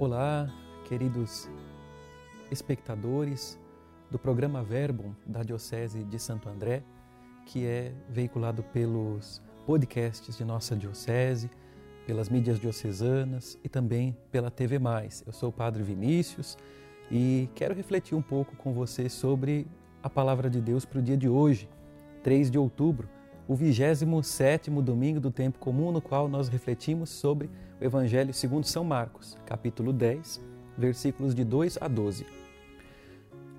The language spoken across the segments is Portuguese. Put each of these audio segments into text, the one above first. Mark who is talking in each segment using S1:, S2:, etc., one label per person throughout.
S1: Olá, queridos espectadores do programa Verbum da Diocese de Santo André, que é veiculado pelos podcasts de nossa diocese, pelas mídias diocesanas e também pela TV Mais. Eu sou o Padre Vinícius e quero refletir um pouco com você sobre a palavra de Deus para o dia de hoje, 3 de outubro, o 27 domingo do tempo comum, no qual nós refletimos sobre o Evangelho segundo São Marcos, capítulo 10, versículos de 2 a 12.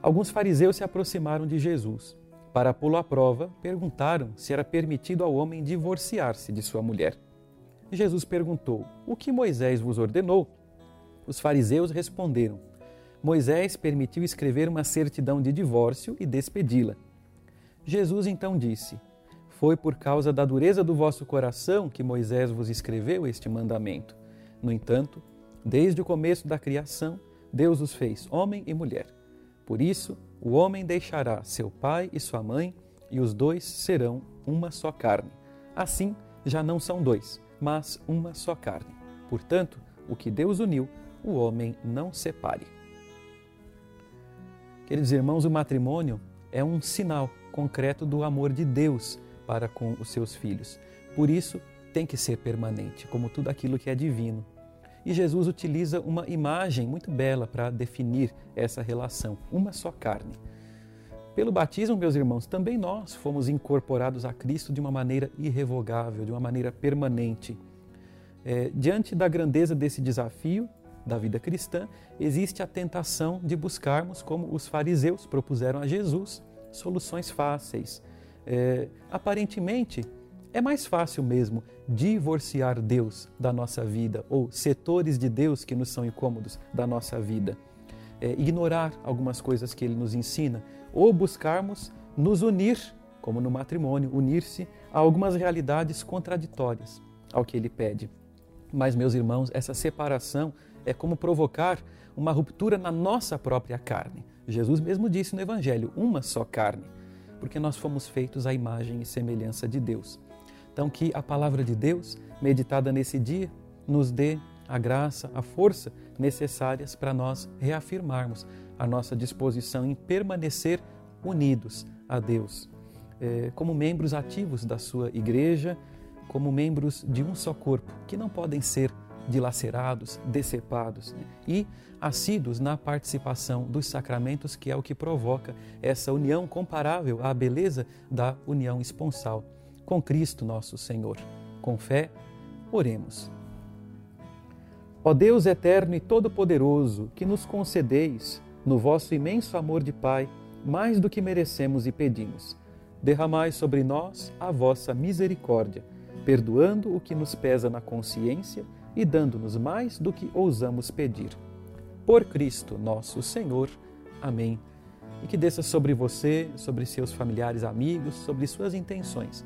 S1: Alguns fariseus se aproximaram de Jesus. Para pô-lo à prova, perguntaram se era permitido ao homem divorciar-se de sua mulher. Jesus perguntou: O que Moisés vos ordenou? Os fariseus responderam: Moisés permitiu escrever uma certidão de divórcio e despedi-la. Jesus então disse: Foi por causa da dureza do vosso coração que Moisés vos escreveu este mandamento. No entanto, desde o começo da criação, Deus os fez homem e mulher. Por isso, o homem deixará seu pai e sua mãe, e os dois serão uma só carne. Assim, já não são dois, mas uma só carne. Portanto, o que Deus uniu, o homem não separe. Queridos irmãos, o matrimônio é um sinal concreto do amor de Deus para com os seus filhos. Por isso, tem que ser permanente, como tudo aquilo que é divino. E Jesus utiliza uma imagem muito bela para definir essa relação, uma só carne. Pelo batismo, meus irmãos, também nós fomos incorporados a Cristo de uma maneira irrevogável, de uma maneira permanente. É, diante da grandeza desse desafio da vida cristã, existe a tentação de buscarmos, como os fariseus propuseram a Jesus, soluções fáceis. É, aparentemente, é mais fácil mesmo divorciar Deus da nossa vida, ou setores de Deus que nos são incômodos da nossa vida. É, ignorar algumas coisas que Ele nos ensina, ou buscarmos nos unir, como no matrimônio, unir-se a algumas realidades contraditórias ao que Ele pede. Mas, meus irmãos, essa separação é como provocar uma ruptura na nossa própria carne. Jesus mesmo disse no Evangelho: uma só carne, porque nós fomos feitos à imagem e semelhança de Deus. Então, que a palavra de Deus, meditada nesse dia, nos dê a graça, a força necessárias para nós reafirmarmos a nossa disposição em permanecer unidos a Deus, é, como membros ativos da sua igreja, como membros de um só corpo, que não podem ser dilacerados, decepados né? e assíduos na participação dos sacramentos, que é o que provoca essa união comparável à beleza da união esponsal com Cristo nosso Senhor. Com fé, oremos. Ó Deus eterno e todo-poderoso, que nos concedeis, no vosso imenso amor de Pai, mais do que merecemos e pedimos, derramai sobre nós a vossa misericórdia, perdoando o que nos pesa na consciência e dando-nos mais do que ousamos pedir. Por Cristo nosso Senhor. Amém. E que desça sobre você, sobre seus familiares, amigos, sobre suas intenções,